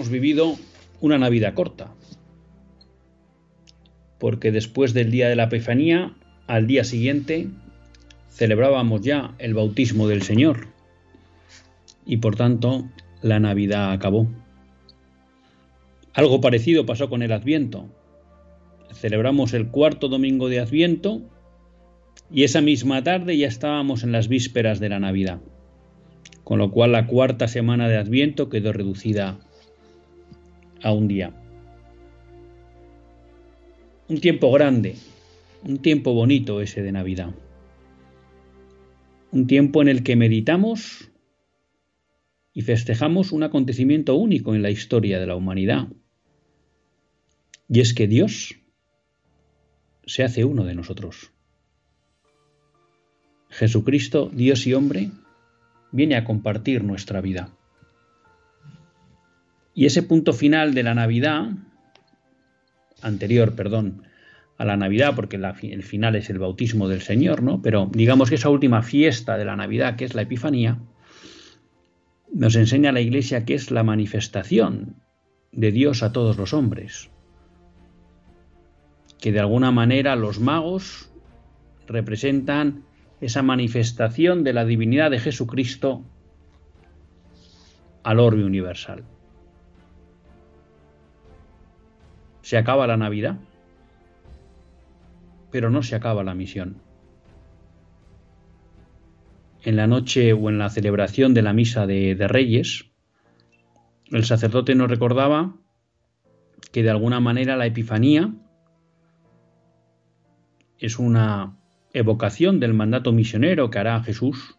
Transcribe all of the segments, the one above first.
Hemos vivido una Navidad corta, porque después del día de la Epifanía, al día siguiente, celebrábamos ya el bautismo del Señor y por tanto la Navidad acabó. Algo parecido pasó con el Adviento. Celebramos el cuarto domingo de Adviento y esa misma tarde ya estábamos en las vísperas de la Navidad, con lo cual la cuarta semana de Adviento quedó reducida a un día. Un tiempo grande, un tiempo bonito ese de Navidad. Un tiempo en el que meditamos y festejamos un acontecimiento único en la historia de la humanidad. Y es que Dios se hace uno de nosotros. Jesucristo, Dios y hombre, viene a compartir nuestra vida. Y ese punto final de la Navidad, anterior, perdón, a la Navidad, porque el final es el bautismo del Señor, ¿no? Pero digamos que esa última fiesta de la Navidad, que es la Epifanía, nos enseña la Iglesia que es la manifestación de Dios a todos los hombres. Que de alguna manera los magos representan esa manifestación de la divinidad de Jesucristo al orbe universal. Se acaba la Navidad, pero no se acaba la misión. En la noche o en la celebración de la misa de, Reyes, el sacerdote nos recordaba que de alguna manera la Epifanía es una evocación del mandato misionero que hará Jesús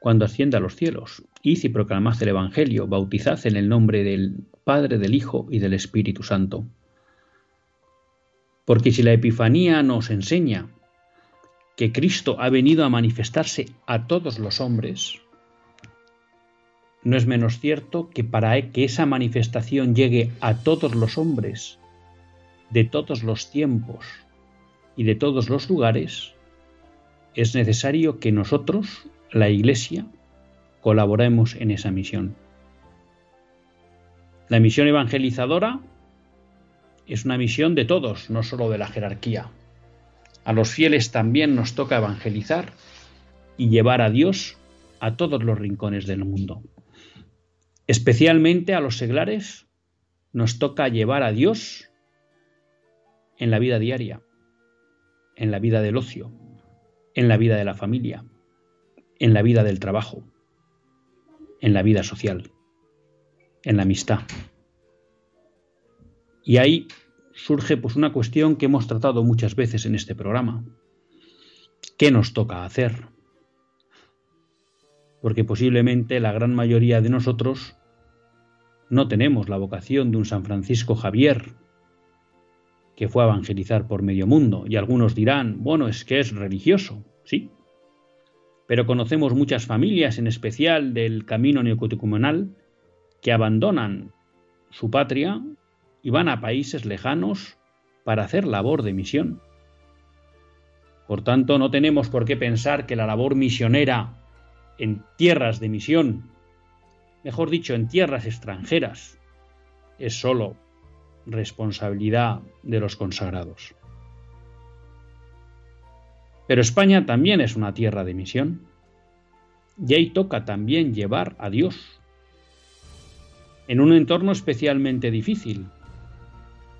cuando ascienda a los cielos. Id y proclamad el Evangelio, bautizad en el nombre del Padre, del Hijo y del Espíritu Santo. Porque si la Epifanía nos enseña que Cristo ha venido a manifestarse a todos los hombres, no es menos cierto que para que esa manifestación llegue a todos los hombres, de todos los tiempos y de todos los lugares, es necesario que nosotros, la Iglesia, colaboremos en esa misión. La misión evangelizadora es una misión de todos, no solo de la jerarquía. A los fieles también nos toca evangelizar y llevar a Dios a todos los rincones del mundo. Especialmente a los seglares nos toca llevar a Dios en la vida diaria, en la vida del ocio, en la vida de la familia, en la vida del trabajo, en la vida social, en la amistad. Y ahí surge pues una cuestión que hemos tratado muchas veces en este programa. ¿Qué nos toca hacer? Porque posiblemente la gran mayoría de nosotros no tenemos la vocación de un San Francisco Javier, que fue a evangelizar por medio mundo, y algunos dirán, bueno, es que es religioso, sí. Pero conocemos muchas familias, en especial del camino neocatecumenal, que abandonan su patria y van a países lejanos para hacer labor de misión. Por tanto, no tenemos por qué pensar que la labor misionera en tierras de misión, mejor dicho, en tierras extranjeras, es sólo responsabilidad de los consagrados. Pero España también es una tierra de misión. Y ahí toca también llevar a Dios. En un entorno especialmente difícil,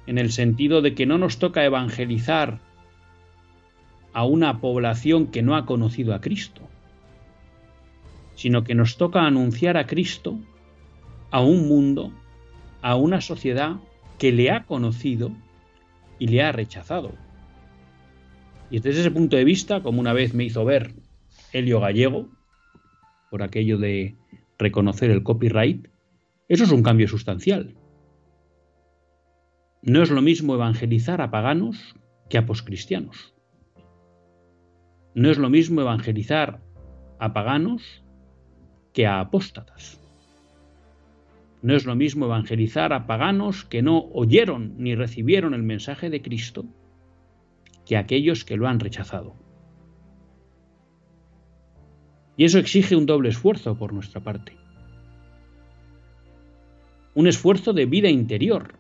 en el sentido de que no nos toca evangelizar a una población que no ha conocido a Cristo, sino que nos toca anunciar a Cristo a un mundo, a una sociedad que le ha conocido y le ha rechazado. Y desde ese punto de vista, como una vez me hizo ver Helio Gallego, por aquello de reconocer el copyright, eso es un cambio sustancial. No es lo mismo evangelizar a paganos que a poscristianos. No es lo mismo evangelizar a paganos que a apóstatas. No es lo mismo evangelizar a paganos que no oyeron ni recibieron el mensaje de Cristo que a aquellos que lo han rechazado. Y eso exige un doble esfuerzo por nuestra parte. Un esfuerzo de vida interior,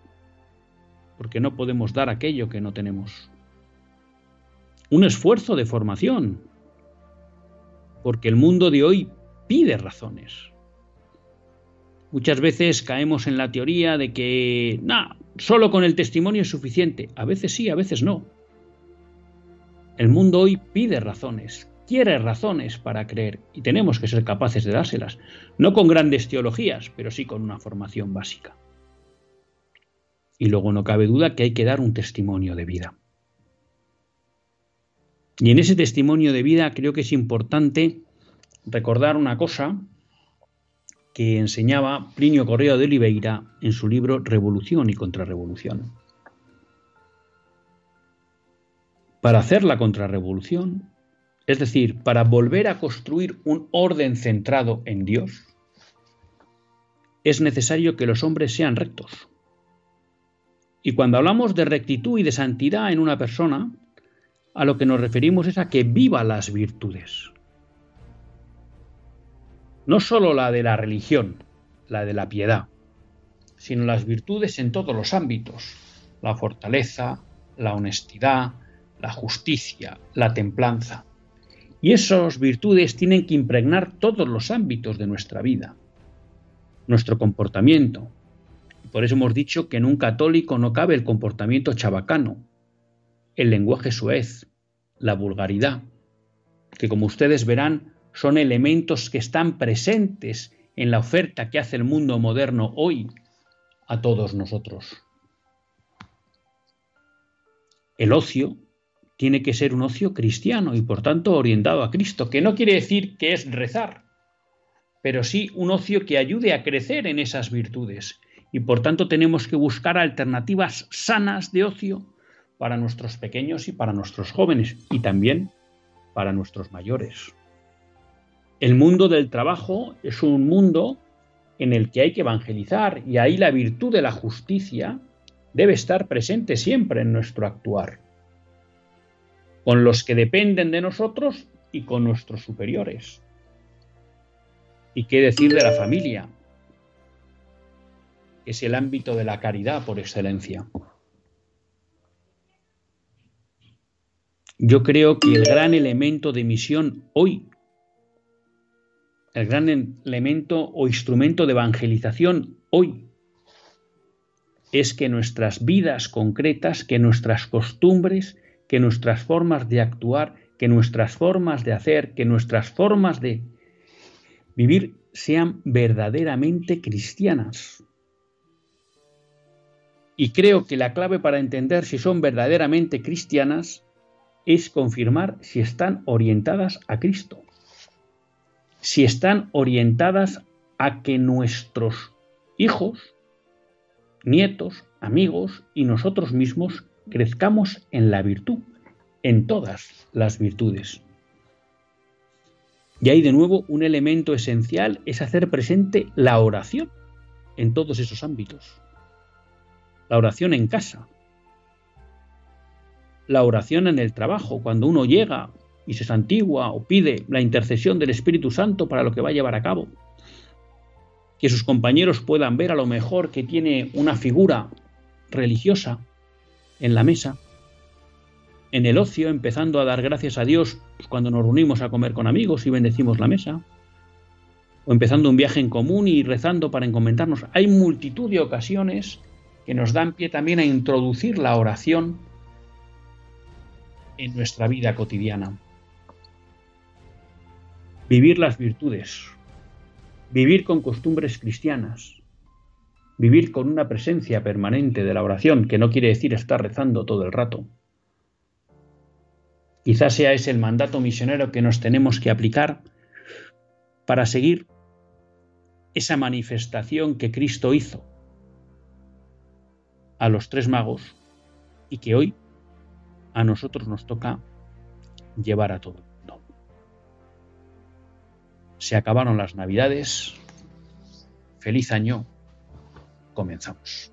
porque no podemos dar aquello que no tenemos. Un esfuerzo de formación, porque el mundo de hoy pide razones. Muchas veces caemos en la teoría de que, solo con el testimonio es suficiente. A veces sí, a veces no. El mundo hoy pide razones, quiere razones para creer y tenemos que ser capaces de dárselas, no con grandes teologías, pero sí con una formación básica. Y luego no cabe duda que hay que dar un testimonio de vida. Y en ese testimonio de vida creo que es importante recordar una cosa que enseñaba Plinio Correo de Oliveira en su libro Revolución y Contrarrevolución. Para hacer la contrarrevolución, es decir, para volver a construir un orden centrado en Dios, es necesario que los hombres sean rectos. Y cuando hablamos de rectitud y de santidad en una persona, a lo que nos referimos es a que viva las virtudes no sólo la de la religión, la de la piedad, sino las virtudes en todos los ámbitos, la fortaleza, la honestidad, la justicia, la templanza. Y esas virtudes tienen que impregnar todos los ámbitos de nuestra vida, nuestro comportamiento. Por eso hemos dicho que en un católico no cabe el comportamiento chabacano, el lenguaje suez, la vulgaridad, que como ustedes verán son elementos que están presentes en la oferta que hace el mundo moderno hoy a todos nosotros. El ocio tiene que ser un ocio cristiano y por tanto orientado a Cristo, que no quiere decir que es rezar, pero sí un ocio que ayude a crecer en esas virtudes. Y por tanto tenemos que buscar alternativas sanas de ocio para nuestros pequeños y para nuestros jóvenes y también para nuestros mayores. El mundo del trabajo es un mundo en el que hay que evangelizar y ahí la virtud de la justicia debe estar presente siempre en nuestro actuar, con los que dependen de nosotros y con nuestros superiores. ¿Y qué decir de la familia? Es el ámbito de la caridad por excelencia. Yo creo que el gran elemento de misión hoy el gran elemento o instrumento de evangelización hoy es que nuestras vidas concretas, que nuestras costumbres, que nuestras formas de actuar, que nuestras formas de hacer, que nuestras formas de vivir sean verdaderamente cristianas. Y creo que la clave para entender si son verdaderamente cristianas es confirmar si están orientadas a Cristo si están orientadas a que nuestros hijos, nietos, amigos y nosotros mismos crezcamos en la virtud, en todas las virtudes. Y ahí de nuevo un elemento esencial es hacer presente la oración en todos esos ámbitos. La oración en casa. La oración en el trabajo, cuando uno llega y se santigua o pide la intercesión del Espíritu Santo para lo que va a llevar a cabo. Que sus compañeros puedan ver a lo mejor que tiene una figura religiosa en la mesa, en el ocio, empezando a dar gracias a Dios cuando nos reunimos a comer con amigos y bendecimos la mesa, o empezando un viaje en común y rezando para encomendarnos. Hay multitud de ocasiones que nos dan pie también a introducir la oración en nuestra vida cotidiana. Vivir las virtudes, vivir con costumbres cristianas, vivir con una presencia permanente de la oración, que no quiere decir estar rezando todo el rato. Quizás sea ese el mandato misionero que nos tenemos que aplicar para seguir esa manifestación que Cristo hizo a los tres magos y que hoy a nosotros nos toca llevar a todo el mundo. Se acabaron las navidades. Feliz año. Comenzamos.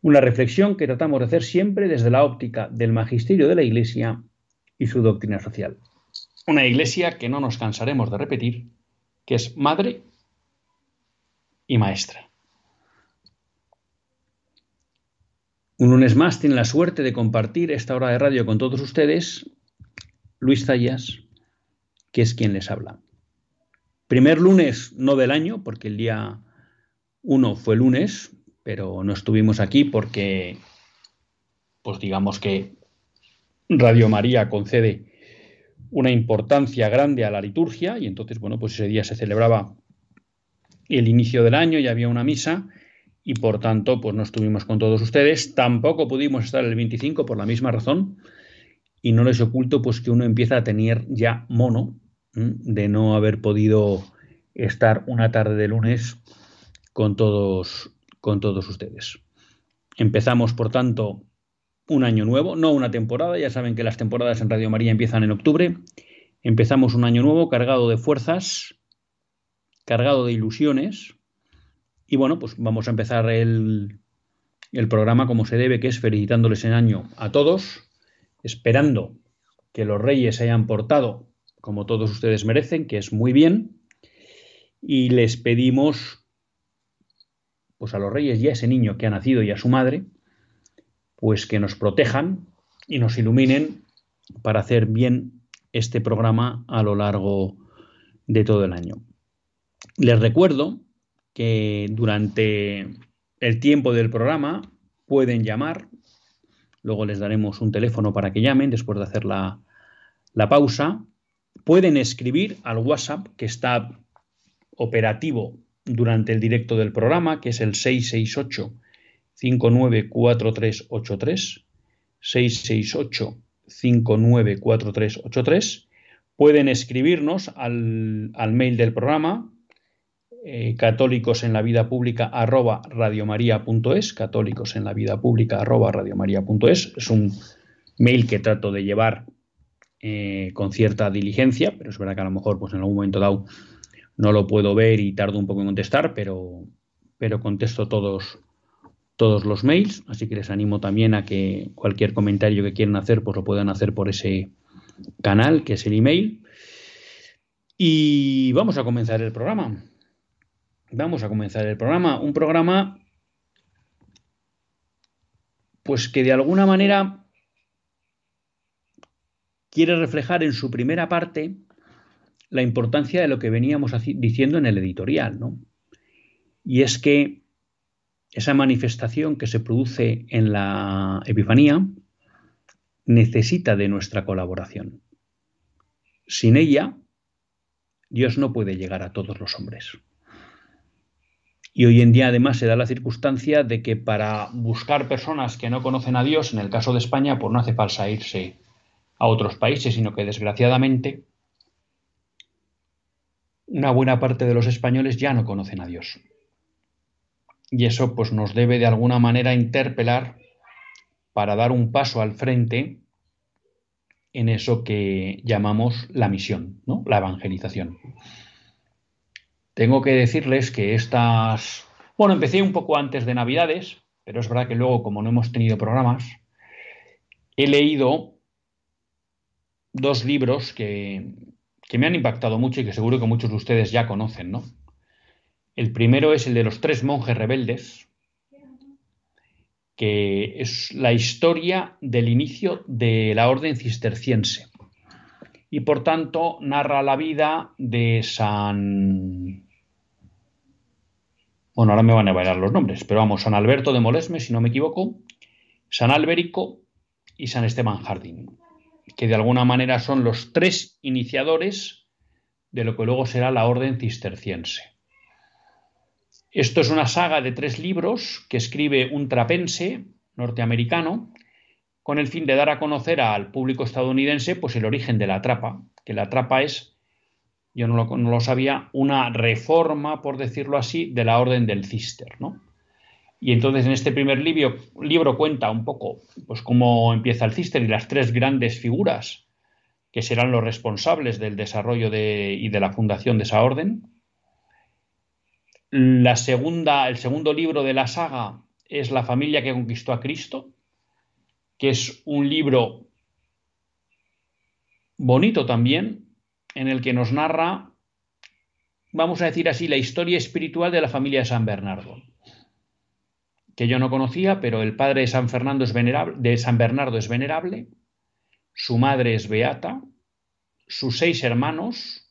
una reflexión que tratamos de hacer siempre desde la óptica del magisterio de la Iglesia y su doctrina social. Una Iglesia que no nos cansaremos de repetir, que es madre y maestra. Un lunes más tiene la suerte de compartir esta hora de radio con todos ustedes Luis Zayas, que es quien les habla. Primer lunes no del año, porque el día 1 fue lunes, pero no estuvimos aquí porque, pues digamos que Radio María concede una importancia grande a la liturgia y entonces, bueno, pues ese día se celebraba el inicio del año y había una misa y por tanto, pues no estuvimos con todos ustedes. Tampoco pudimos estar el 25 por la misma razón y no les oculto pues que uno empieza a tener ya mono de no haber podido estar una tarde de lunes con todos con todos ustedes. Empezamos, por tanto, un año nuevo, no una temporada, ya saben que las temporadas en Radio María empiezan en octubre. Empezamos un año nuevo cargado de fuerzas, cargado de ilusiones. Y bueno, pues vamos a empezar el, el programa como se debe, que es felicitándoles en año a todos, esperando que los reyes se hayan portado como todos ustedes merecen, que es muy bien, y les pedimos pues a los reyes y a ese niño que ha nacido y a su madre, pues que nos protejan y nos iluminen para hacer bien este programa a lo largo de todo el año. Les recuerdo que durante el tiempo del programa pueden llamar, luego les daremos un teléfono para que llamen después de hacer la, la pausa, pueden escribir al WhatsApp que está operativo durante el directo del programa, que es el 668 594383, 668 594383. Pueden escribirnos al, mail del programa, eh, católicos en la vida pública arroba radiomaria.es, católicos en la vida pública arroba radiomaria.es. Es un mail que trato de llevar eh, con cierta diligencia, pero es verdad que a lo mejor pues en algún momento dado no lo puedo ver y tardo un poco en contestar, pero, pero contesto todos, todos los mails, así que les animo también a que cualquier comentario que quieran hacer, pues lo puedan hacer por ese canal, que es el email. Y vamos a comenzar el programa. Vamos a comenzar el programa. Un programa, pues que de alguna manera quiere reflejar en su primera parte la importancia de lo que veníamos diciendo en el editorial, ¿no? Y es que esa manifestación que se produce en la Epifanía necesita de nuestra colaboración. Sin ella, Dios no puede llegar a todos los hombres. Y hoy en día además se da la circunstancia de que para buscar personas que no conocen a Dios, en el caso de España, pues no hace falta irse a otros países, sino que desgraciadamente una buena parte de los españoles ya no conocen a Dios. Y eso pues nos debe de alguna manera interpelar para dar un paso al frente en eso que llamamos la misión, ¿no? la evangelización. Tengo que decirles que estas... Bueno, empecé un poco antes de Navidades, pero es verdad que luego, como no hemos tenido programas, he leído dos libros que, que me han impactado mucho y que seguro que muchos de ustedes ya conocen, ¿no? El primero es el de los tres monjes rebeldes, que es la historia del inicio de la orden cisterciense. Y por tanto narra la vida de San... Bueno, ahora me van a bailar los nombres, pero vamos, San Alberto de Molesme, si no me equivoco, San Alberico y San Esteban Jardín, que de alguna manera son los tres iniciadores de lo que luego será la orden cisterciense. Esto es una saga de tres libros que escribe un trapense norteamericano con el fin de dar a conocer al público estadounidense pues el origen de la trapa, que la trapa es, yo no lo, sabía, una reforma, por decirlo así, de la orden del cister, ¿no? Y entonces en este primer libro, libro cuenta un poco pues, cómo empieza el cister y las tres grandes figuras que serán los responsables del desarrollo y de la fundación de esa orden. La segunda, el segundo libro de la saga es La familia que conquistó a Cristo, que es un libro bonito también, en el que nos narra, vamos a decir así, la historia espiritual de la familia de San Bernardo, que yo no conocía, pero el padre de San Fernando es venerable, de San Bernardo es venerable, su madre es beata, sus seis hermanos,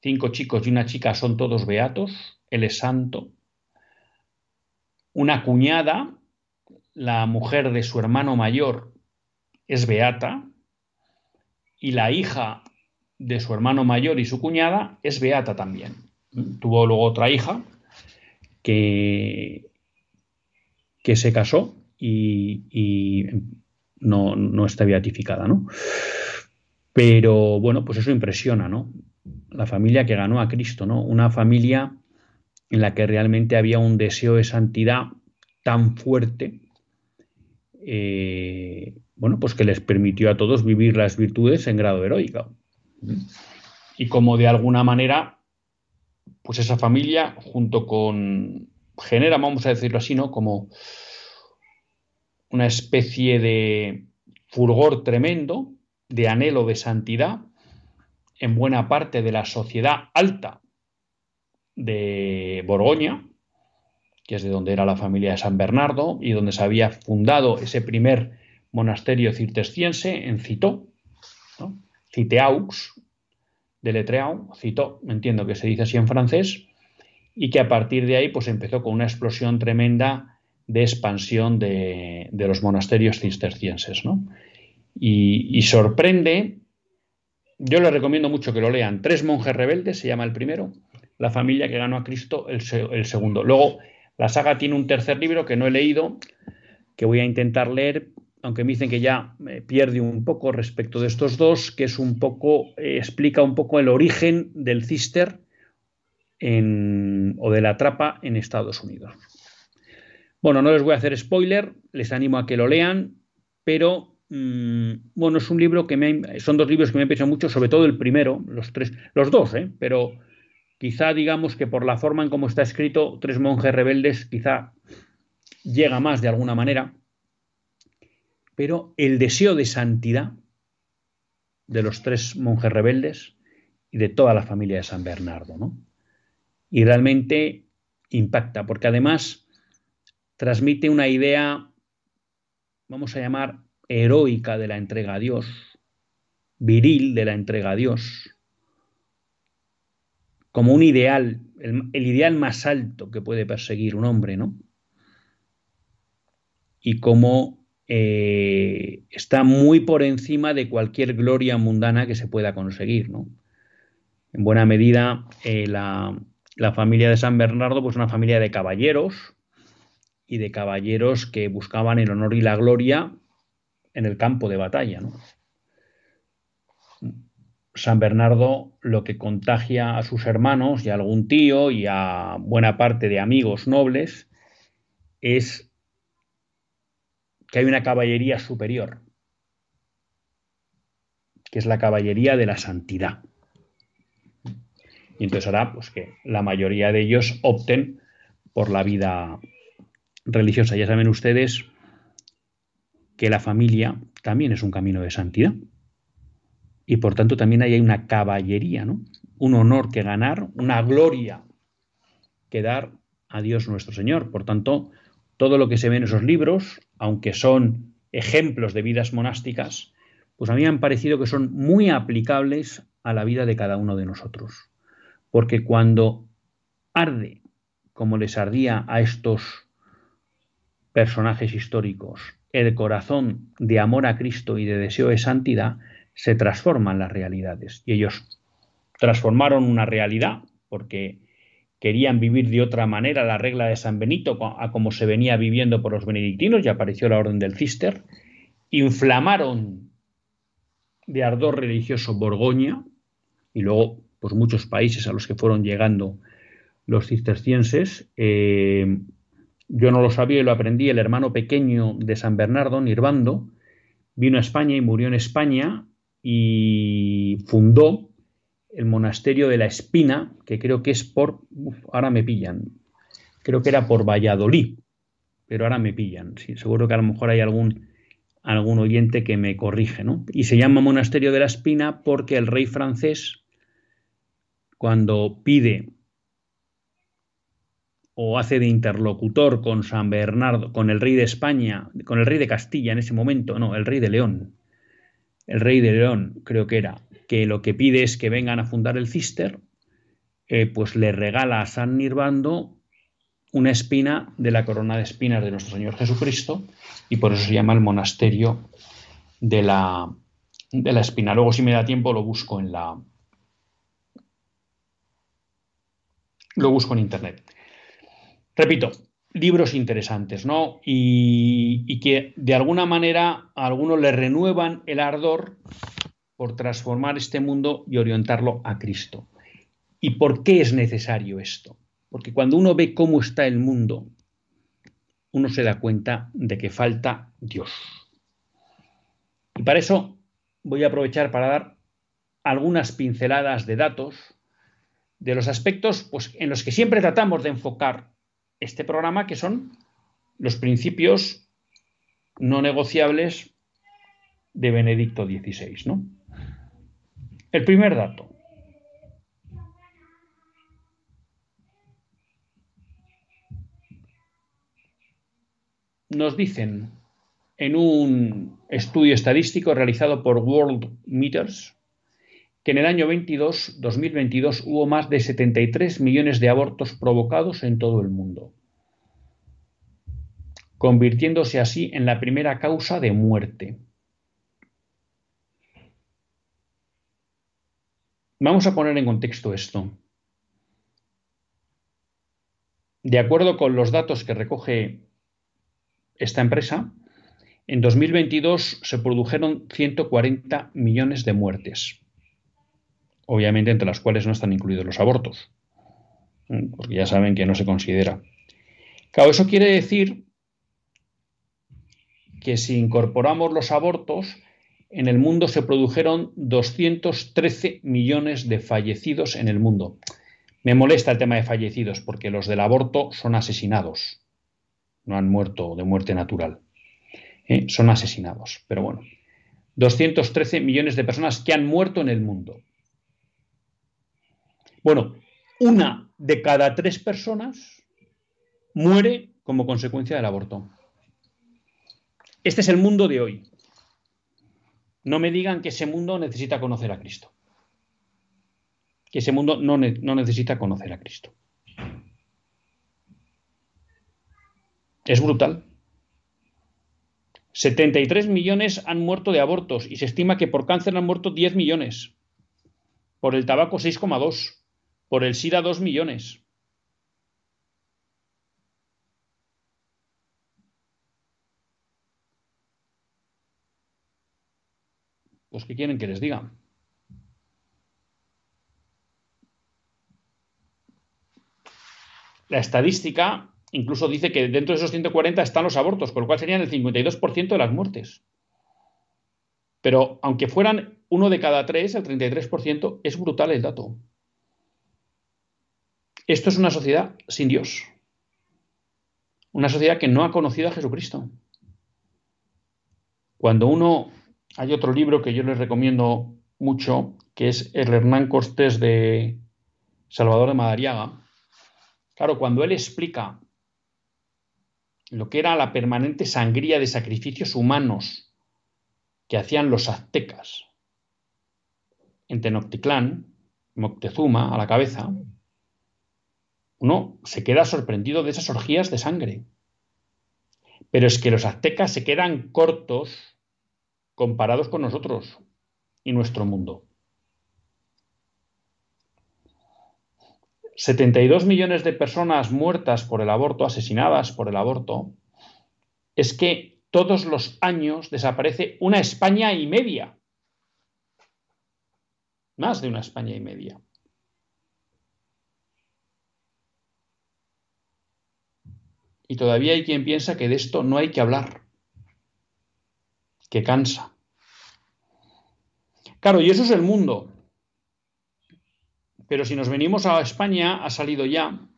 cinco chicos y una chica, son todos beatos, él es santo. Una cuñada, la mujer de su hermano mayor, es beata. Y la hija de su hermano mayor y su cuñada es beata también. Tuvo luego otra hija que, que se casó y, no, no, está beatificada, ¿no? Pero bueno, pues eso impresiona, ¿no? La familia que ganó a Cristo, ¿no? Una familia en la que realmente había un deseo de santidad tan fuerte, eh, bueno, pues que les permitió a todos vivir las virtudes en grado heroico. Y como de alguna manera, pues esa familia, junto con, genera, vamos a decirlo así, ¿no? Como una especie de fulgor tremendo, de anhelo de santidad en buena parte de la sociedad alta de Borgoña, que es de donde era la familia de San Bernardo y donde se había fundado ese primer monasterio cisterciense en Citó, Citeaux, de Letreau, Citó, entiendo que se dice así en francés, y que a partir de ahí pues empezó con una explosión tremenda de expansión de, los monasterios cistercienses. ¿no? Y, sorprende, yo les recomiendo mucho que lo lean, Tres monjes rebeldes, se llama el primero, la familia que ganó a Cristo el, segundo. Luego, la saga tiene un tercer libro que no he leído, que voy a intentar leer, aunque me dicen que ya me pierde un poco respecto de estos dos, que es un poco, eh, explica un poco el origen del cister o de la trapa en Estados Unidos. Bueno, no les voy a hacer spoiler, les animo a que lo lean, pero mm, bueno, es un libro que me son dos libros que me han pensado mucho, sobre todo el primero, los tres, los dos, ¿eh? pero Quizá digamos que por la forma en cómo está escrito, Tres monjes rebeldes quizá llega más de alguna manera, pero el deseo de santidad de los tres monjes rebeldes y de toda la familia de San Bernardo. ¿no? Y realmente impacta, porque además transmite una idea, vamos a llamar, heroica de la entrega a Dios, viril de la entrega a Dios, como un ideal, el, ideal más alto que puede perseguir un hombre, ¿no? Y como eh, está muy por encima de cualquier gloria mundana que se pueda conseguir, ¿no? En buena medida, eh, la, la, familia de San Bernardo, pues una familia de caballeros y de caballeros que buscaban el honor y la gloria en el campo de batalla. San Bernardo lo que contagia a sus hermanos y a algún tío y a buena parte de amigos nobles es que hay una caballería superior, que es la caballería de la santidad. Y entonces hará pues, que la mayoría de ellos opten por la vida religiosa. Ya saben ustedes que la familia también es un camino de santidad y por tanto también hay una caballería, ¿no? Un honor que ganar, una gloria que dar a Dios nuestro Señor. Por tanto, todo lo que se ve en esos libros, aunque son ejemplos de vidas monásticas, pues a mí me han parecido que son muy aplicables a la vida de cada uno de nosotros. Porque cuando arde, como les ardía a estos personajes históricos, el corazón de amor a Cristo y de deseo de santidad, se transforman las realidades. Y ellos transformaron una realidad porque querían vivir de otra manera la regla de San Benito a como se venía viviendo por los benedictinos y apareció la orden del Cister. Inflamaron de ardor religioso Borgoña y luego pues muchos países a los que fueron llegando los cistercienses. Eh, yo no lo sabía y lo aprendí el hermano pequeño de San Bernardo, Nirvando, vino a España y murió en España y fundó el monasterio de la Espina, que creo que es por, ahora me pillan, creo que era por Valladolid, pero ahora me pillan, seguro que a lo mejor hay algún, algún oyente que me corrige, ¿no? Y se llama monasterio de la Espina porque el rey francés, cuando pide o hace de interlocutor con San Bernardo, con el rey de España, con el rey de Castilla en ese momento, no, el rey de León, el rey de León, creo que era, que lo que pide es que vengan a fundar el Cister, eh, pues le regala a San Nirvando una espina de la corona de espinas de nuestro Señor Jesucristo y por eso se llama el monasterio de la, de la espina. Luego si me da tiempo lo busco en la... Lo busco en internet. Repito, libros interesantes, ¿no? Y, que de alguna manera a algunos le renuevan el ardor por transformar este mundo y orientarlo a Cristo. ¿Y por qué es necesario esto? Porque cuando uno ve cómo está el mundo, uno se da cuenta de que falta Dios. Y para eso voy a aprovechar para dar algunas pinceladas de datos de los aspectos pues, en los que siempre tratamos de enfocar este programa, que son los principios no negociables de Benedicto XVI. ¿no? El primer dato. Nos dicen en un estudio estadístico realizado por World Meters que en el año 22, 2022 hubo más de 73 millones de abortos provocados en todo el mundo, convirtiéndose así en la primera causa de muerte. Vamos a poner en contexto esto. De acuerdo con los datos que recoge esta empresa, en 2022 se produjeron 140 millones de muertes obviamente entre las cuales no están incluidos los abortos, porque ya saben que no se considera. Claro, eso quiere decir que si incorporamos los abortos, en el mundo se produjeron 213 millones de fallecidos en el mundo. Me molesta el tema de fallecidos porque los del aborto son asesinados, no han muerto de muerte natural, ¿eh? son asesinados. Pero bueno, 213 millones de personas que han muerto en el mundo. Bueno, una de cada tres personas muere como consecuencia del aborto. Este es el mundo de hoy. No me digan que ese mundo necesita conocer a Cristo. Que ese mundo no, no necesita conocer a Cristo. Es brutal. 73 millones han muerto de abortos y se estima que por cáncer han muerto 10 millones. Por el tabaco 6,2. Por el SIDA 2 millones. Pues ¿qué quieren que les diga? La estadística incluso dice que dentro de esos 140 están los abortos, con lo cual serían el 52% de las muertes. Pero aunque fueran uno de cada tres, el 33%, es brutal el dato. Esto es una sociedad sin Dios. Una sociedad que no ha conocido a Jesucristo. Cuando uno, hay otro libro que yo les recomiendo mucho, que es el Hernán Cortés de Salvador de Madariaga. Claro, cuando él explica lo que era la permanente sangría de sacrificios humanos que hacían los aztecas en Tenochtitlán, Moctezuma a la cabeza, uno se queda sorprendido de esas orgías de sangre. Pero es que los aztecas se quedan cortos comparados con nosotros y nuestro mundo. 72 millones de personas muertas por el aborto, asesinadas por el aborto, es que todos los años desaparece una España y media. Más de una España y media. Y todavía hay quien piensa que de esto no hay que hablar, que cansa. Claro, y eso es el mundo. Pero si nos venimos a España, ha salido ya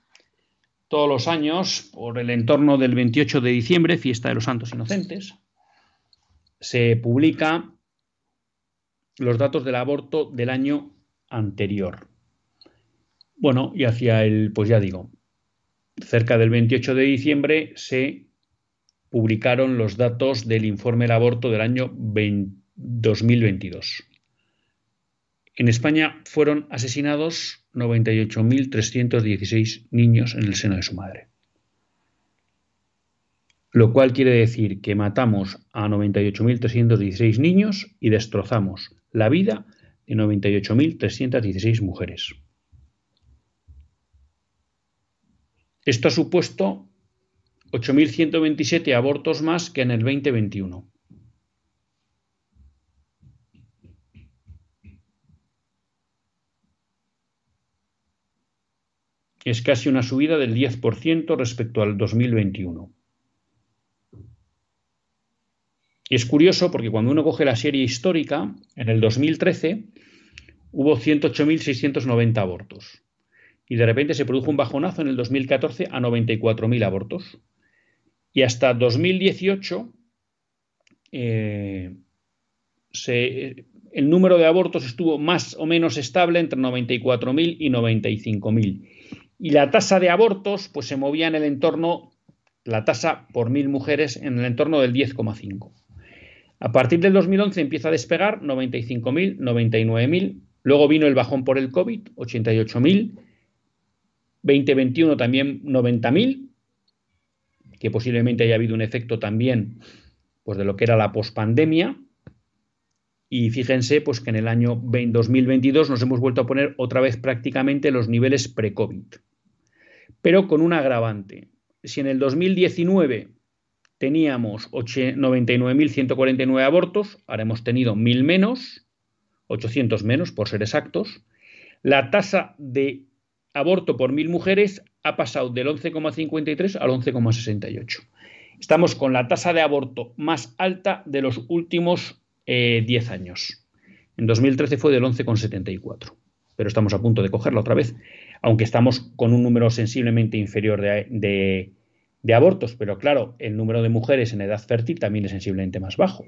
todos los años, por el entorno del 28 de diciembre, fiesta de los Santos Inocentes, se publica los datos del aborto del año anterior. Bueno, y hacia el, pues ya digo, cerca del 28 de diciembre se publicaron los datos del informe del aborto del año 2022. En España fueron asesinados 98.316 niños en el seno de su madre. Lo cual quiere decir que matamos a 98.316 niños y destrozamos la vida de 98.316 mujeres. Esto ha supuesto 8.127 abortos más que en el 2021. es casi una subida del 10% respecto al 2021. Es curioso porque cuando uno coge la serie histórica, en el 2013 hubo 108.690 abortos. Y de repente se produjo un bajonazo en el 2014 a 94.000 abortos. Y hasta 2018 eh, el número de abortos estuvo más o menos estable entre 94.000 y 95.000 y la tasa de abortos pues se movía en el entorno, la tasa por mil mujeres en el entorno del 10,5. A partir del 2011 empieza a despegar 95.000, 99.000, luego vino el bajón por el COVID, 88.000, 2021 también 90.000, que posiblemente haya habido un efecto también pues de lo que era la pospandemia. Y fíjense pues que en el año 2022 nos hemos vuelto a poner otra vez prácticamente los niveles pre-COVID pero con un agravante. Si en el 2019 teníamos 99.149 abortos, ahora hemos tenido 1.000 menos, 800 menos por ser exactos, la tasa de aborto por 1.000 mujeres ha pasado del 11,53 al 11,68. Estamos con la tasa de aborto más alta de los últimos 10 eh, años. En 2013 fue del 11,74, pero estamos a punto de cogerla otra vez aunque estamos con un número sensiblemente inferior de, abortos, pero claro, el número de mujeres en edad fértil también es sensiblemente más bajo.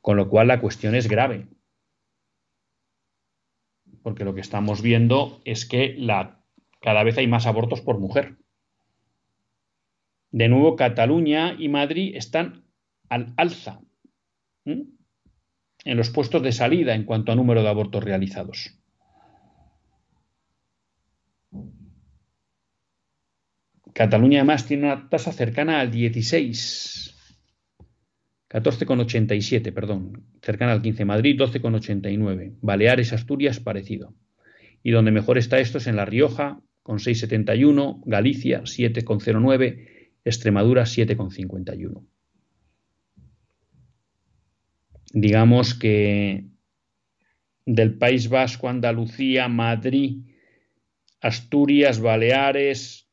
Con lo cual la cuestión es grave. Porque lo que estamos viendo es que cada vez hay más abortos por mujer. De nuevo, Cataluña y Madrid están al alza en los puestos de salida en cuanto a número de abortos realizados. Cataluña además tiene una tasa cercana al 16, 14,87, perdón, cercana al 15. Madrid 12,89. Baleares, Asturias, parecido. Y donde mejor está esto es en La Rioja, con 6,71, Galicia 7,09, Extremadura 7,51. Digamos que del País Vasco, Andalucía, Madrid, Asturias, Baleares,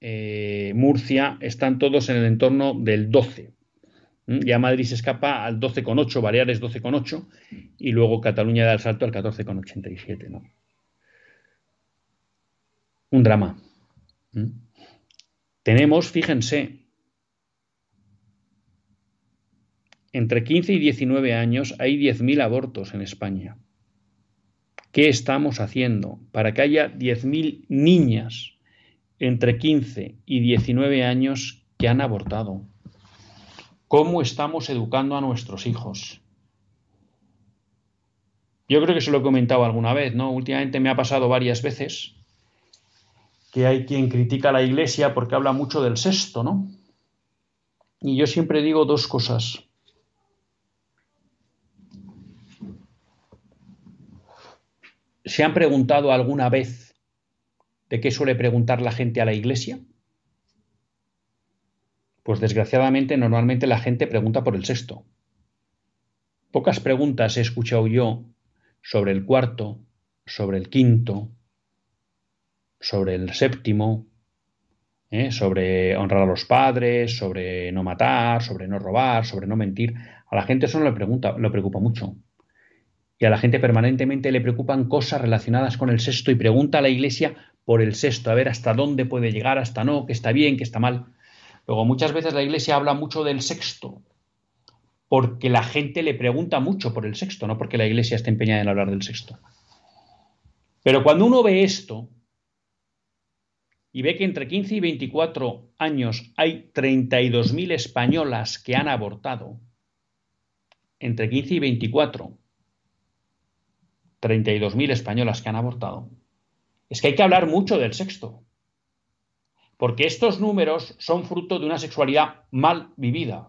eh, Murcia están todos en el entorno del 12. Ya Madrid se escapa al 12,8, Baleares 12,8 y luego Cataluña da el salto al 14,87. ¿no? Un drama. Tenemos, fíjense, entre 15 y 19 años hay 10.000 abortos en España. ¿Qué estamos haciendo para que haya 10.000 niñas entre 15 y 19 años que han abortado. ¿Cómo estamos educando a nuestros hijos? Yo creo que se lo he comentado alguna vez, ¿no? Últimamente me ha pasado varias veces que hay quien critica a la iglesia porque habla mucho del sexto, ¿no? Y yo siempre digo dos cosas. ¿Se han preguntado alguna vez ¿De qué suele preguntar la gente a la iglesia? Pues desgraciadamente normalmente la gente pregunta por el sexto. Pocas preguntas he escuchado yo sobre el cuarto, sobre el quinto, sobre el séptimo, ¿eh? sobre honrar a los padres, sobre no matar, sobre no robar, sobre no mentir. A la gente eso no le, pregunta, le preocupa mucho. Y a la gente permanentemente le preocupan cosas relacionadas con el sexto y pregunta a la iglesia por el sexto, a ver hasta dónde puede llegar, hasta no, que está bien, que está mal. Luego, muchas veces la iglesia habla mucho del sexto, porque la gente le pregunta mucho por el sexto, no porque la iglesia esté empeñada en hablar del sexto. Pero cuando uno ve esto y ve que entre 15 y 24 años hay 32.000 españolas que han abortado, entre 15 y 24, 32.000 españolas que han abortado, es que hay que hablar mucho del sexto. Porque estos números son fruto de una sexualidad mal vivida.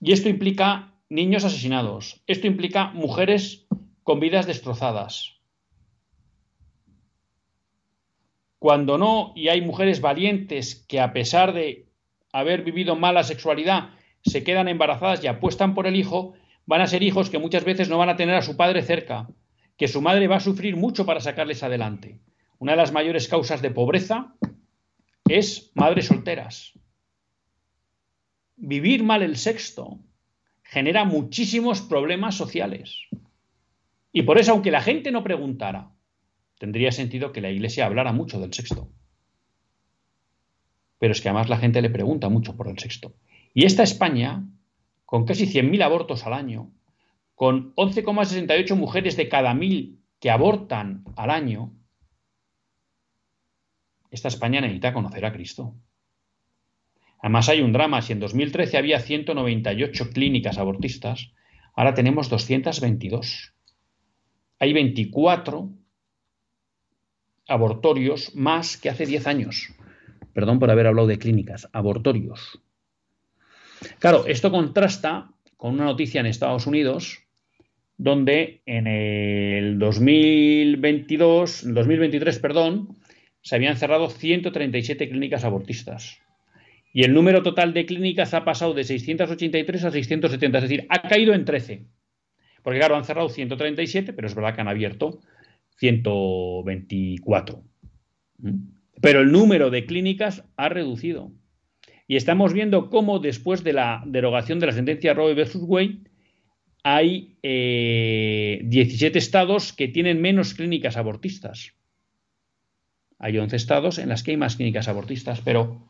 Y esto implica niños asesinados. Esto implica mujeres con vidas destrozadas. Cuando no, y hay mujeres valientes que a pesar de haber vivido mala sexualidad, se quedan embarazadas y apuestan por el hijo, van a ser hijos que muchas veces no van a tener a su padre cerca, que su madre va a sufrir mucho para sacarles adelante. Una de las mayores causas de pobreza es madres solteras. Vivir mal el sexto genera muchísimos problemas sociales. Y por eso, aunque la gente no preguntara, tendría sentido que la Iglesia hablara mucho del sexto. Pero es que además la gente le pregunta mucho por el sexto. Y esta España, con casi 100.000 abortos al año, con 11,68 mujeres de cada mil que abortan al año, esta España necesita conocer a Cristo. Además hay un drama, si en 2013 había 198 clínicas abortistas, ahora tenemos 222. Hay 24 abortorios más que hace 10 años. Perdón por haber hablado de clínicas, abortorios. Claro, esto contrasta con una noticia en Estados Unidos donde en el 2022, 2023, perdón, se habían cerrado 137 clínicas abortistas. Y el número total de clínicas ha pasado de 683 a 670, es decir, ha caído en 13. Porque claro, han cerrado 137, pero es verdad que han abierto 124. Pero el número de clínicas ha reducido. Y estamos viendo cómo después de la derogación de la sentencia Roe versus Wade, hay 17 eh, estados que tienen menos clínicas abortistas. Hay 11 estados en las que hay más clínicas abortistas, pero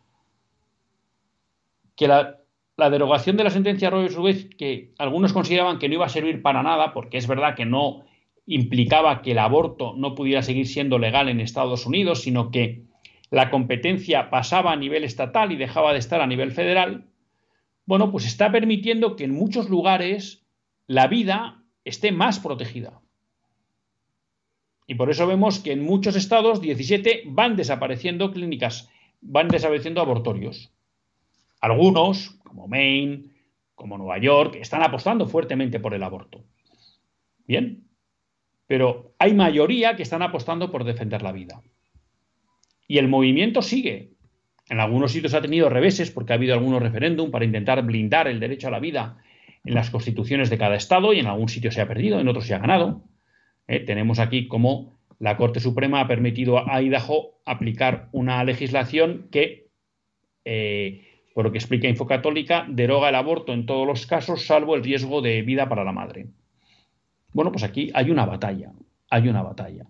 que la derogación de la sentencia Roe vs. que algunos consideraban que no iba a servir para nada, porque es verdad que no implicaba que el aborto no pudiera seguir siendo legal en Estados Unidos, sino que la competencia pasaba a nivel estatal y dejaba de estar a nivel federal, bueno, pues está permitiendo que en muchos lugares la vida esté más protegida. Y por eso vemos que en muchos estados, 17, van desapareciendo clínicas, van desapareciendo abortorios. Algunos, como Maine, como Nueva York, están apostando fuertemente por el aborto. Bien, pero hay mayoría que están apostando por defender la vida. Y el movimiento sigue. En algunos sitios ha tenido reveses porque ha habido algunos referéndum para intentar blindar el derecho a la vida en las constituciones de cada estado y en algún sitio se ha perdido, en otros se ha ganado. Eh, tenemos aquí cómo la Corte Suprema ha permitido a Idaho aplicar una legislación que, eh, por lo que explica Infocatólica, deroga el aborto en todos los casos, salvo el riesgo de vida para la madre. Bueno, pues aquí hay una batalla, hay una batalla.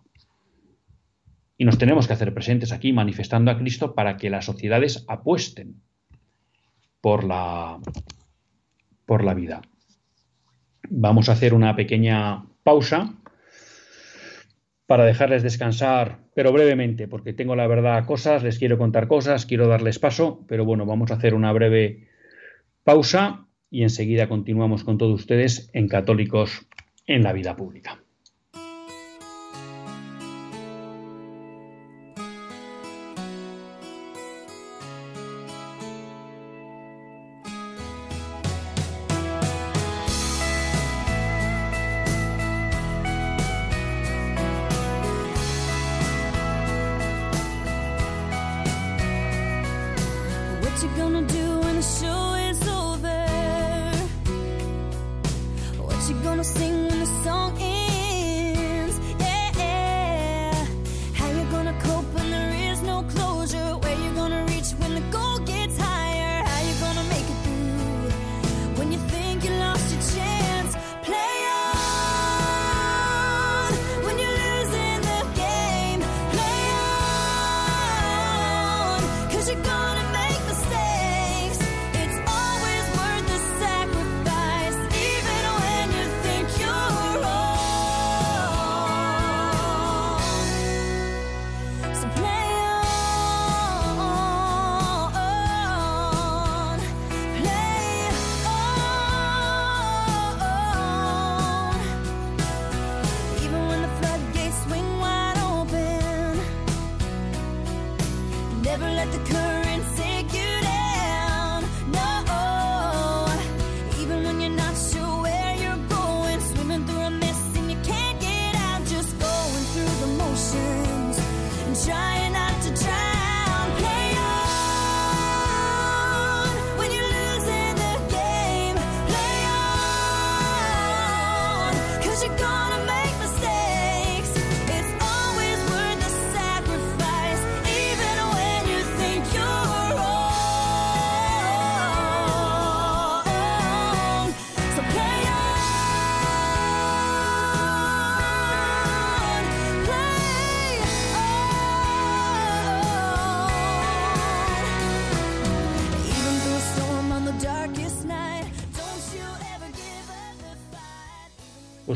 Y nos tenemos que hacer presentes aquí manifestando a Cristo para que las sociedades apuesten por la, por la vida. Vamos a hacer una pequeña pausa para dejarles descansar, pero brevemente, porque tengo la verdad cosas, les quiero contar cosas, quiero darles paso, pero bueno, vamos a hacer una breve pausa y enseguida continuamos con todos ustedes en Católicos en la Vida Pública.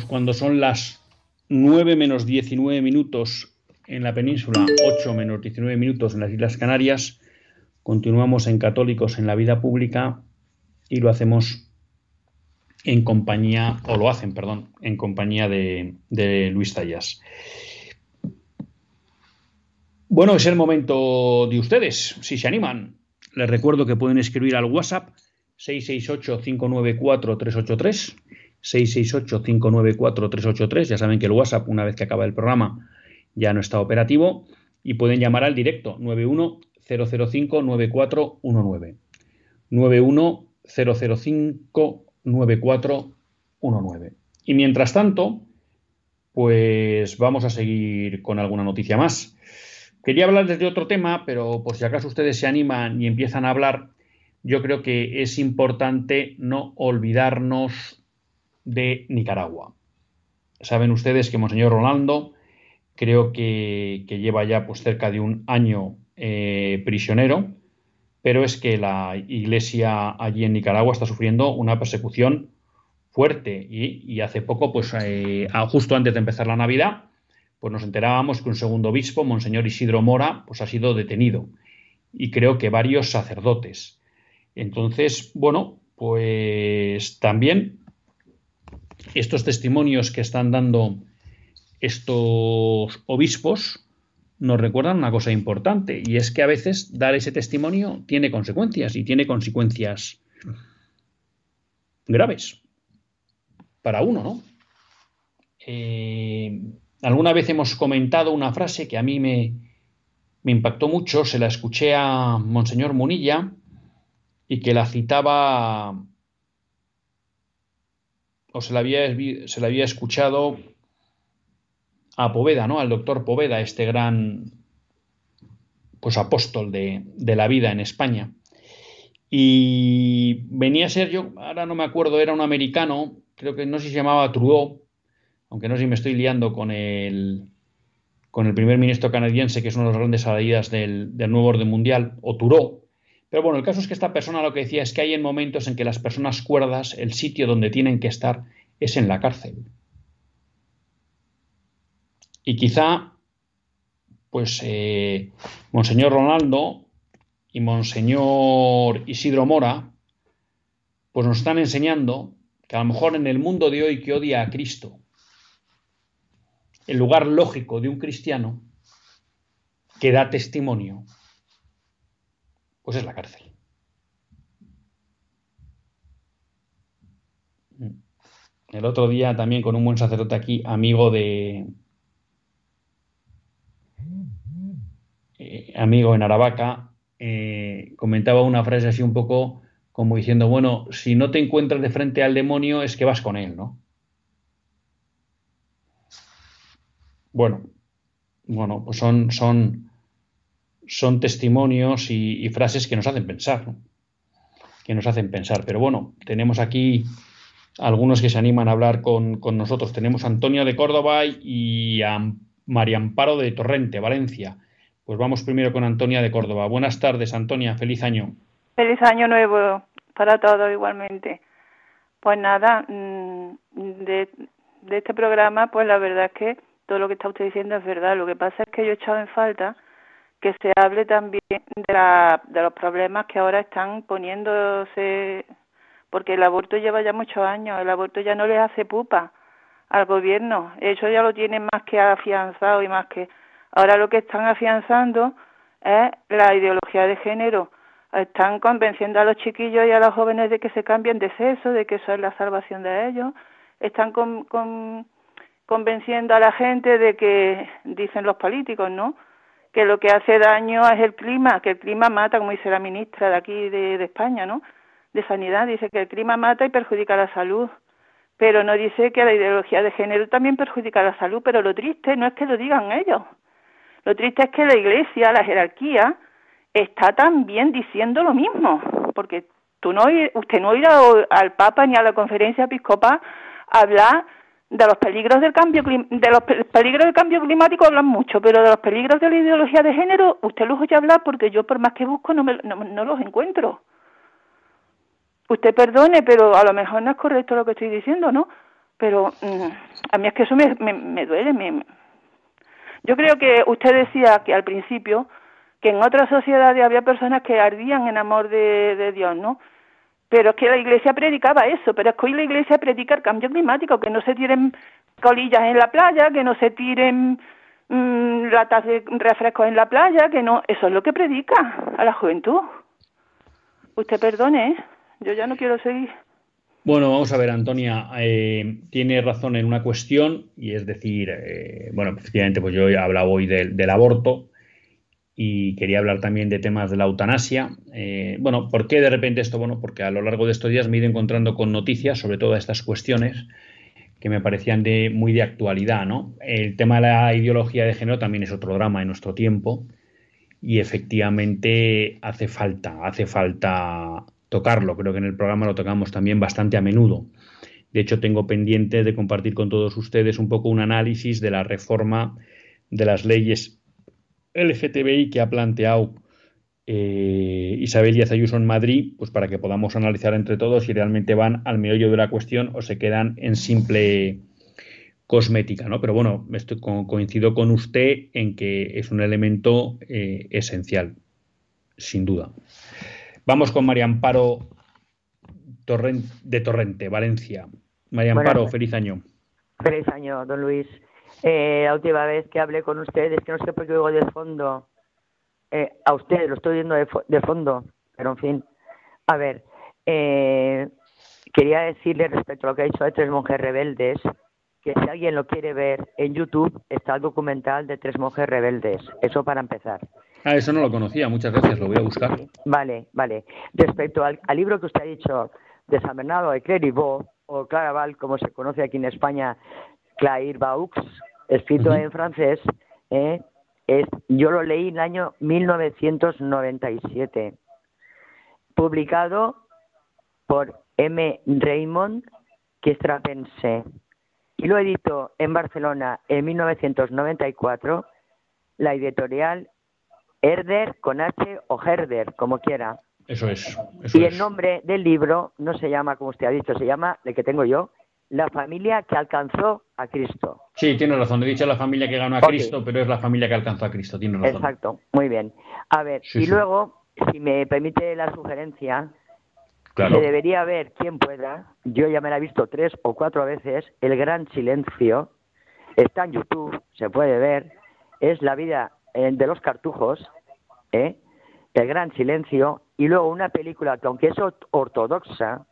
Cuando son las 9 menos 19 minutos en la península, 8 menos 19 minutos en las Islas Canarias, continuamos en Católicos en la Vida Pública y lo hacemos en compañía, o lo hacen, perdón, en compañía de, de Luis Tallas. Bueno, es el momento de ustedes, si se animan. Les recuerdo que pueden escribir al WhatsApp 668-594-383 668-594-383. Ya saben que el WhatsApp, una vez que acaba el programa, ya no está operativo. Y pueden llamar al directo 91005-9419. 91005-9419. Y mientras tanto, pues vamos a seguir con alguna noticia más. Quería hablar de otro tema, pero por si acaso ustedes se animan y empiezan a hablar, yo creo que es importante no olvidarnos de Nicaragua. Saben ustedes que Monseñor Rolando creo que, lleva ya pues cerca de un año eh, prisionero, pero es que la iglesia allí en Nicaragua está sufriendo una persecución fuerte y, hace poco, pues eh, justo antes de empezar la Navidad, pues nos enterábamos que un segundo obispo, Monseñor Isidro Mora, pues ha sido detenido y creo que varios sacerdotes. Entonces, bueno, pues también estos testimonios que están dando estos obispos nos recuerdan una cosa importante y es que a veces dar ese testimonio tiene consecuencias y tiene consecuencias graves para uno, ¿no? Eh, alguna vez hemos comentado una frase que a mí me, me impactó mucho, se la escuché a Monseñor Munilla y que la citaba o se la había, se la había escuchado a Poveda, ¿no? Al doctor Poveda, este gran pues apóstol de, de, la vida en España. Y venía a ser yo, ahora no me acuerdo, era un americano, creo que no sé si se llamaba Trudeau, aunque no sé si me estoy liando con el, con el primer ministro canadiense, que es una de las grandes salidas del, del nuevo orden mundial, o Trudeau. Pero bueno, el caso es que esta persona lo que decía es que hay en momentos en que las personas cuerdas, el sitio donde tienen que estar es en la cárcel. Y quizá, pues, eh, Monseñor Ronaldo y Monseñor Isidro Mora, pues nos están enseñando que a lo mejor en el mundo de hoy que odia a Cristo, el lugar lógico de un cristiano que da testimonio, pues es la cárcel. El otro día también con un buen sacerdote aquí, amigo de, Eh, amigo en Aravaca, eh, comentaba una frase así un poco como diciendo, bueno, si no te encuentras de frente al demonio es que vas con él, ¿no? Bueno, bueno, pues son, son, son testimonios y, frases que nos hacen pensar. Que nos hacen pensar. Pero bueno, tenemos aquí algunos que se animan a hablar con, nosotros. Tenemos a Antonio de Córdoba y a María Amparo de Torrente, Valencia. Pues vamos primero con Antonia de Córdoba. Buenas tardes, Antonia. Feliz año. Feliz año nuevo para todos igualmente. Pues nada, mm, de, este programa, pues la verdad es que todo lo que está usted diciendo es verdad. Lo que pasa es que yo he echado en falta que se hable también de, la, de los problemas que ahora están poniéndose, porque el aborto lleva ya muchos años, el aborto ya no le hace pupa al gobierno, eso ya lo tienen más que afianzado y más que Ahora lo que están afianzando es la ideología de género. Están convenciendo a los chiquillos y a los jóvenes de que se cambien de sexo, de que eso es la salvación de ellos. Están convenciendo a la gente de que, dicen los políticos, ¿no? Que lo que hace daño es el clima, que el clima mata, como dice la ministra de aquí de, España, ¿no? De Sanidad, dice que el clima mata y perjudica la salud pero no dice que la ideología de género también perjudica la salud, pero lo triste no es que lo digan ellos, lo triste es que la Iglesia, la jerarquía, está también diciendo lo mismo, porque tú no, usted no irá al Papa ni a la conferencia episcopal hablar de los peligros del cambio de los peligros del cambio climático hablan mucho, pero de los peligros de la ideología de género usted los oye hablar porque yo por más que busco no, me, no, los encuentro. Usted perdone, pero a lo mejor no es correcto lo que estoy diciendo, ¿no? Pero mm, a mí es que eso me, me, me duele, me, yo creo que usted decía que al principio que en otras sociedades había personas que ardían en amor de, Dios, ¿no? Pero es que la iglesia predicaba eso, pero es que hoy la iglesia predica el cambio climático, que no se tiren colillas en la playa, que no se tiren mmm, latas de refrescos en la playa, que no, eso es lo que predica a la juventud. Usted perdone, ¿eh? yo ya no quiero seguir. Bueno, vamos a ver, Antonia, eh, tiene razón en una cuestión y es decir, eh, bueno, efectivamente, pues yo he hablado hoy del, aborto y quería hablar también de temas de la eutanasia. Eh, bueno, ¿por qué de repente esto? Bueno, porque a lo largo de estos días me he ido encontrando con noticias sobre todas estas cuestiones que me parecían de muy de actualidad, ¿no? El tema de la ideología de género también es otro drama en nuestro tiempo y efectivamente hace falta, hace falta tocarlo. Creo que en el programa lo tocamos también bastante a menudo. De hecho, tengo pendiente de compartir con todos ustedes un poco un análisis de la reforma de las leyes LGTBI que ha planteado eh, Isabel Díaz Ayuso en Madrid, pues para que podamos analizar entre todos si realmente van al meollo de la cuestión o se quedan en simple cosmética, ¿no? Pero bueno, estoy, coincido con usted en que es un elemento eh, esencial, sin duda. Vamos con María Amparo de Torrente, Valencia. María Amparo, feliz año. Feliz año, don Luis. Eh, la última vez que hablé con ustedes, que no sé por qué digo de fondo, eh, a usted lo estoy viendo de, fondo, pero en fin. A ver, eh, quería decirle respecto a lo que ha dicho de Tres Monjes Rebeldes, que si alguien lo quiere ver en YouTube, está el documental de Tres Monjes Rebeldes. Eso para empezar. Ah, eso no lo conocía. Muchas gracias, lo voy a buscar. Vale, vale. Respecto al, libro que usted ha dicho de San Bernardo de Clairvaux, o Claraval, como se conoce aquí en España, Clairvaux, escrito en francés, eh, es, yo lo leí en el año 1997, publicado por M. Raymond, que es trapense, y lo editó en Barcelona en 1994 la editorial Herder con H o Herder, como quiera. Eso es. y el nombre del libro no se llama, como usted ha dicho, se llama, el que tengo yo, La familia que alcanzó a Cristo. Sí, tiene razón. He dicho la familia que ganó a Cristo, pero es la familia que alcanzó a Cristo. Tiene razón. Exacto, muy bien. A ver, y luego, si me permite la sugerencia, se debería ver, quien pueda, yo ya me la he visto tres o cuatro veces, El Gran Silencio, está en YouTube, se puede ver, es la vida eh, de los cartujos, ¿eh? El Gran Silencio, y luego una película que aunque es ortodoxa,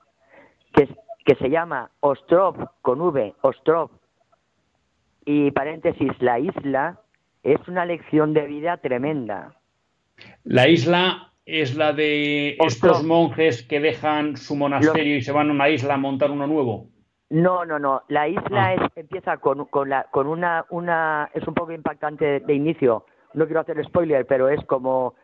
que, que se llama Ostrov con V, Ostrov, y paréntesis, la isla, es una lección de vida tremenda. La isla es la de estos monjes que dejan su monasterio y se van a una isla a montar uno nuevo. No, no, no. La isla ah. es, empieza con, con, la, con una, una, es un poco impactante de inicio. No quiero hacer spoiler, pero es como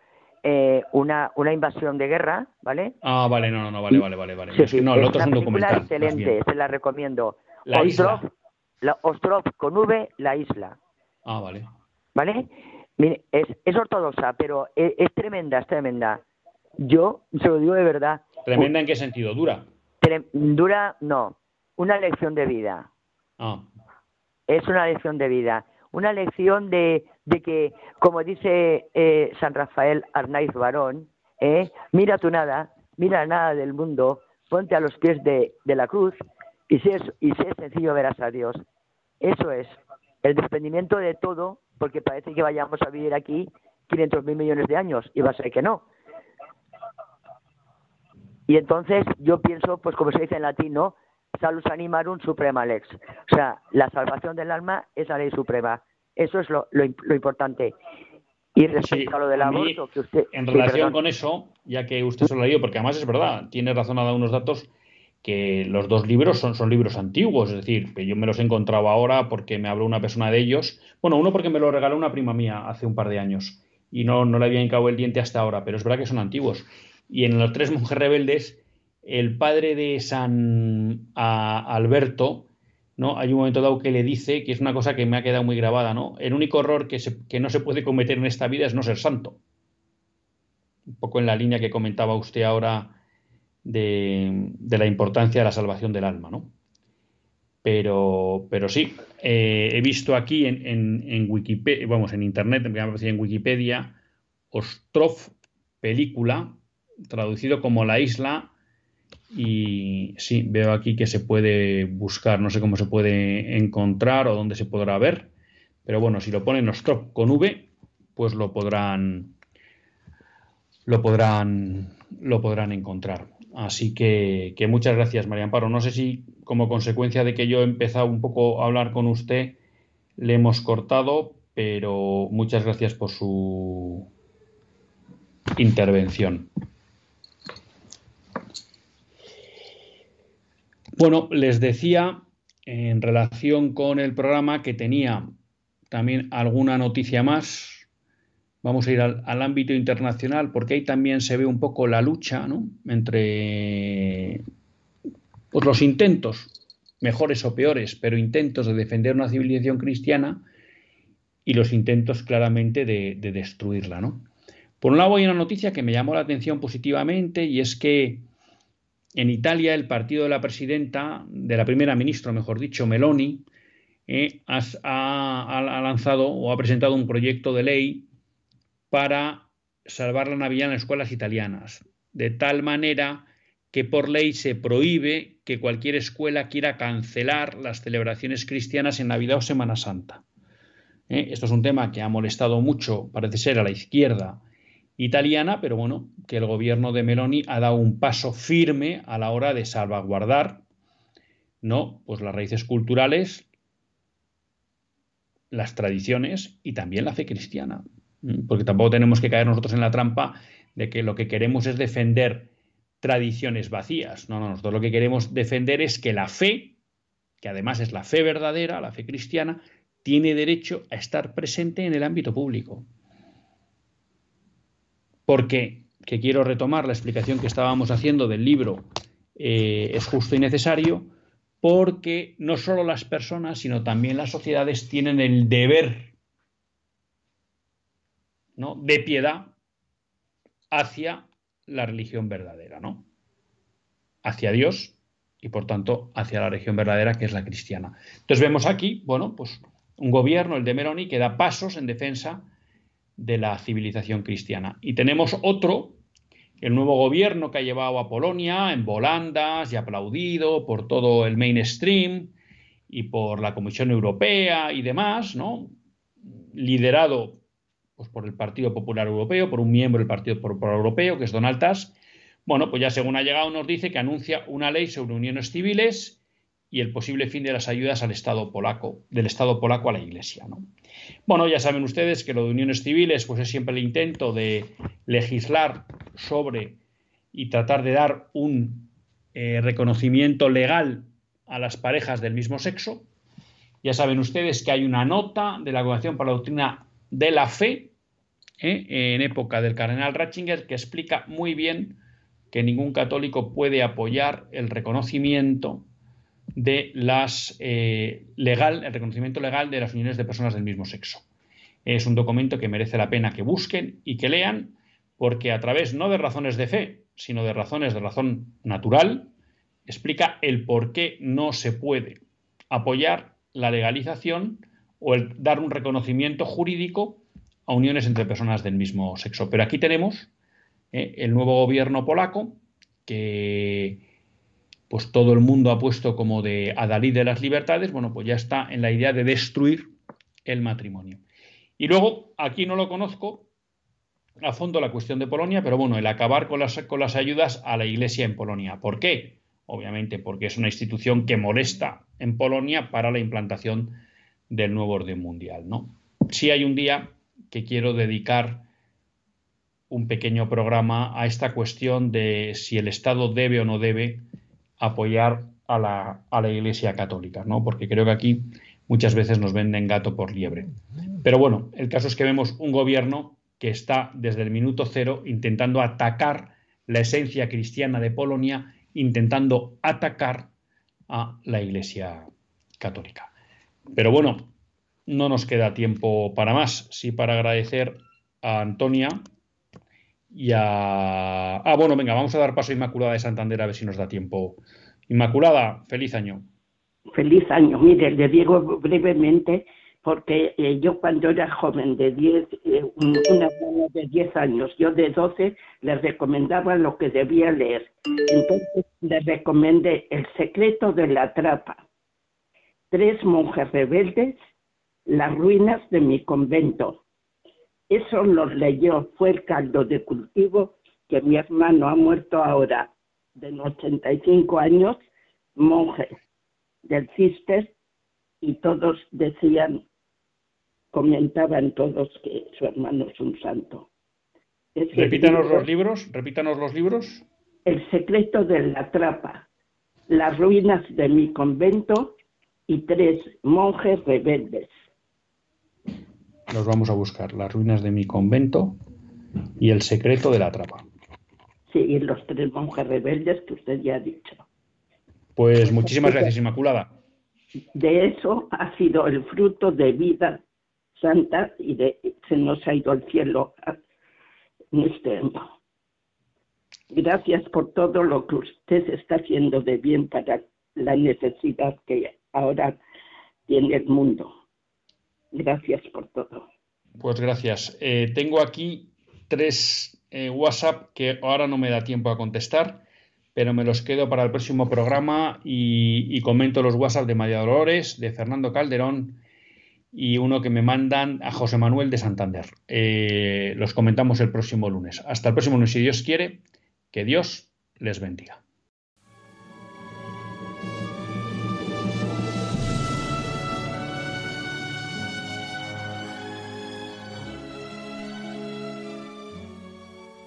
eh, una, una invasión de guerra, ¿vale? Ah, vale, no, no, no, vale, vale, vale. vale. es que no, el otro es un documental. excelente, se la recomiendo. La Ostrov, isla. La Ostrov con V, la isla. Ah, vale. ¿Vale? Mire, es, es ortodoxa, pero es, es, tremenda, es tremenda. Yo se lo digo de verdad. ¿Tremenda en qué sentido? ¿Dura? dura, no. Una lección de vida. Ah. Es una lección de vida una lección de, de que, como dice eh, San Rafael Arnaiz Barón, eh, mira tu nada, mira nada del mundo, ponte a los pies de, de la cruz y si, es, y si es sencillo verás a Dios. Eso es, el desprendimiento de todo, porque parece que vayamos a vivir aquí 500 mil millones de años y va a ser que no. Y entonces yo pienso, pues como se dice en latín, ¿no? Salus animarum suprema lex. O sea, la salvación del alma es la ley suprema. Eso es lo, lo, importante. Y respecto a lo del aborto, que usted. En relación con eso, ya que usted se lo ha leído, porque además es verdad, tiene razón a dar unos datos que los dos libros son, son libros antiguos, es decir, que yo me los he encontrado ahora porque me habló una persona de ellos. Bueno, uno porque me lo regaló una prima mía hace un par de años y no, no le había hincado el diente hasta ahora, pero es verdad que son antiguos. Y en los tres monjes rebeldes el padre de San Alberto, ¿no? Hay un momento dado que le dice, que es una cosa que me ha quedado muy grabada, ¿no? El único error que, no se puede cometer en esta vida es no ser santo. Un poco en la línea que comentaba usted ahora de, la importancia de la salvación del alma, ¿no? Pero, pero sí, eh, he visto aquí en, en, Wikipedia, vamos, en internet, me en Wikipedia, Ostrov, película, traducido como la isla y sí, veo aquí que se puede buscar, no sé cómo se puede encontrar o dónde se podrá ver, pero bueno, si lo ponen Ostrov con V, pues lo podrán lo podrán lo podrán encontrar. Así que, que muchas gracias, María Amparo. No sé si como consecuencia de que yo he empezado un poco a hablar con usted, le hemos cortado, pero muchas gracias por su intervención. Bueno, les decía en relación con el programa que tenía también alguna noticia más. Vamos a ir al, ámbito internacional porque ahí también se ve un poco la lucha entre pues, los intentos, mejores o peores, pero intentos de defender una civilización cristiana y los intentos claramente de, destruirla. ¿no? Por un lado hay una noticia que me llamó la atención positivamente y es que en Italia el partido de la presidenta, de la primera ministra, mejor dicho, Meloni, eh, ha, lanzado o ha presentado un proyecto de ley para salvar la Navidad en las escuelas italianas, de tal manera que por ley se prohíbe que cualquier escuela quiera cancelar las celebraciones cristianas en Navidad o Semana Santa. Eh, esto es un tema que ha molestado mucho, parece ser, a la izquierda italiana, pero bueno, que el gobierno de Meloni ha dado un paso firme a la hora de salvaguardar no, pues las raíces culturales, las tradiciones y también la fe cristiana. Mm, porque tampoco tenemos que caer nosotros en la trampa de que lo que queremos es defender tradiciones vacías. No, no, nosotros lo que queremos defender es que la fe, que además es la fe verdadera, la fe cristiana, tiene derecho a estar presente en el ámbito público. Porque, que quiero retomar la explicación que estábamos haciendo del libro eh, Es justo y necesario, porque no solo las personas, sino también las sociedades tienen el deber ¿no? de piedad hacia la religión verdadera, ¿no? Hacia Dios y por tanto hacia la religión verdadera que es la cristiana. Entonces vemos aquí, bueno, pues un gobierno, el de Meroni, que da pasos en defensa de la civilización cristiana. Y tenemos otro, el nuevo gobierno que ha llevado a Polonia en volandas y aplaudido por todo el mainstream y por la Comisión Europea y demás, ¿no? Liderado pues, por el Partido Popular Europeo, por un miembro del Partido Popular Europeo, que es Donald Tusk. Bueno, pues ya según ha llegado nos dice que anuncia una ley sobre uniones civiles y el posible fin de las ayudas al Estado polaco, del Estado polaco a la Iglesia. ¿no? Bueno, ya saben ustedes que lo de uniones civiles pues es siempre el intento de legislar sobre y tratar de dar un eh, reconocimiento legal a las parejas del mismo sexo. Ya saben ustedes que hay una nota de la Congregación para la Doctrina de la Fe ¿eh? en época del cardenal Ratzinger que explica muy bien que ningún católico puede apoyar el reconocimiento de las eh, legal, el reconocimiento legal de las uniones de personas del mismo sexo. Es un documento que merece la pena que busquen y que lean, porque a través no de razones de fe, sino de razones de razón natural, explica el por qué no se puede apoyar la legalización o el dar un reconocimiento jurídico a uniones entre personas del mismo sexo. Pero aquí tenemos eh, el nuevo gobierno polaco que pues todo el mundo ha puesto como de adalid de las libertades, bueno, pues ya está en la idea de destruir el matrimonio. Y luego, aquí no lo conozco a fondo la cuestión de Polonia, pero bueno, el acabar con las, con las ayudas a la Iglesia en Polonia. ¿Por qué? Obviamente porque es una institución que molesta en Polonia para la implantación del nuevo orden mundial, ¿no? Sí hay un día que quiero dedicar un pequeño programa a esta cuestión de si el Estado debe o no debe apoyar a la, a la Iglesia Católica, ¿no? Porque creo que aquí muchas veces nos venden gato por liebre. Pero bueno, el caso es que vemos un gobierno que está desde el minuto cero intentando atacar la esencia cristiana de Polonia, intentando atacar a la Iglesia Católica. Pero bueno, no nos queda tiempo para más, sí para agradecer a Antonia y a... Ah, bueno, venga, vamos a dar paso a Inmaculada de Santander a ver si nos da tiempo. Inmaculada, feliz año. Feliz año. Mire, le digo brevemente, porque eh, yo cuando era joven, de 10, eh, una niña de 10 años, yo de 12, le recomendaba lo que debía leer. Entonces le recomendé El secreto de la trapa, Tres monjes rebeldes, Las ruinas de mi convento, eso lo leyó, fue el caldo de cultivo que mi hermano ha muerto ahora, de 85 años, monje del Cister, y todos decían, comentaban todos que su hermano es un santo. repítanos los libros, repítanos los libros. El secreto de la trapa, las ruinas de mi convento y tres monjes rebeldes los vamos a buscar. Las ruinas de mi convento y el secreto de la trapa. Sí, y los tres monjes rebeldes que usted ya ha dicho. Pues muchísimas gracias, Inmaculada. De eso ha sido el fruto de vida santa y de se nos ha ido al cielo en este año. Gracias por todo lo que usted está haciendo de bien para la necesidad que ahora tiene el mundo. Gracias por todo. Pues gracias. Eh, tengo aquí tres eh, WhatsApp que ahora no me da tiempo a contestar, pero me los quedo para el próximo programa y, comento los WhatsApp de María Dolores, de Fernando Calderón y uno que me mandan a José Manuel de Santander. Eh, los comentamos el próximo lunes. Hasta el próximo lunes, si Dios quiere, que Dios les bendiga.